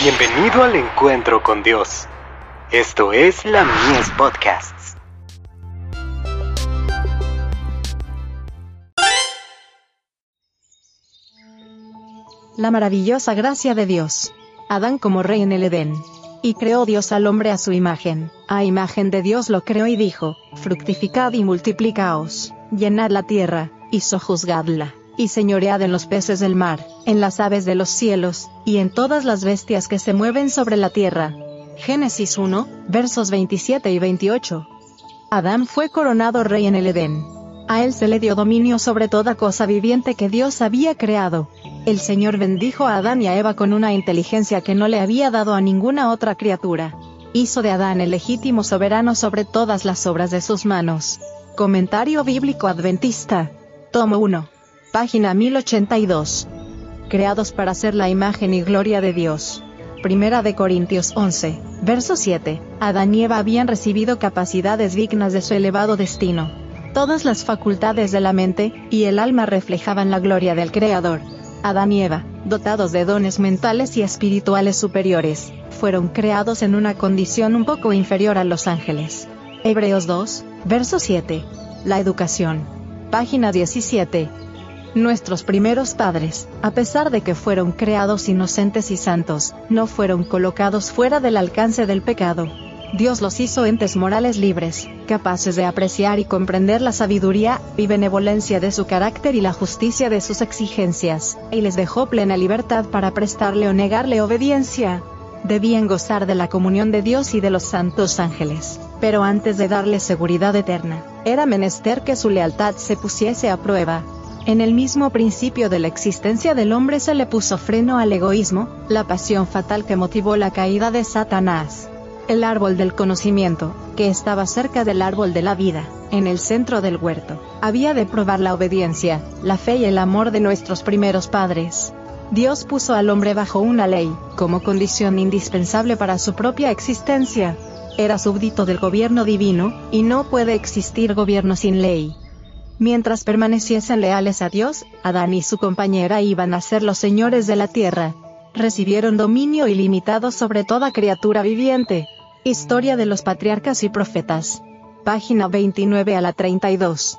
Bienvenido al encuentro con Dios. Esto es la Mies Podcasts. La maravillosa gracia de Dios. Adán como rey en el Edén. Y creó Dios al hombre a su imagen, a imagen de Dios lo creó y dijo, fructificad y multiplicaos, llenad la tierra, y sojuzgadla y señoread en los peces del mar, en las aves de los cielos, y en todas las bestias que se mueven sobre la tierra. Génesis 1, versos 27 y 28. Adán fue coronado rey en el Edén. A él se le dio dominio sobre toda cosa viviente que Dios había creado. El Señor bendijo a Adán y a Eva con una inteligencia que no le había dado a ninguna otra criatura. Hizo de Adán el legítimo soberano sobre todas las obras de sus manos. Comentario bíblico adventista. Tomo 1 página 1082. Creados para ser la imagen y gloria de Dios. Primera de Corintios 11, verso 7. Adán y Eva habían recibido capacidades dignas de su elevado destino. Todas las facultades de la mente y el alma reflejaban la gloria del Creador. Adán y Eva, dotados de dones mentales y espirituales superiores, fueron creados en una condición un poco inferior a los ángeles. Hebreos 2, verso 7. La educación. Página 17. Nuestros primeros padres, a pesar de que fueron creados inocentes y santos, no fueron colocados fuera del alcance del pecado. Dios los hizo entes morales libres, capaces de apreciar y comprender la sabiduría y benevolencia de su carácter y la justicia de sus exigencias, y les dejó plena libertad para prestarle o negarle obediencia. Debían gozar de la comunión de Dios y de los santos ángeles, pero antes de darle seguridad eterna, era menester que su lealtad se pusiese a prueba, en el mismo principio de la existencia del hombre se le puso freno al egoísmo, la pasión fatal que motivó la caída de Satanás. El árbol del conocimiento, que estaba cerca del árbol de la vida, en el centro del huerto, había de probar la obediencia, la fe y el amor de nuestros primeros padres. Dios puso al hombre bajo una ley, como condición indispensable para su propia existencia. Era súbdito del gobierno divino, y no puede existir gobierno sin ley. Mientras permaneciesen leales a Dios, Adán y su compañera iban a ser los señores de la tierra. Recibieron dominio ilimitado sobre toda criatura viviente. Historia de los patriarcas y profetas. Página 29 a la 32.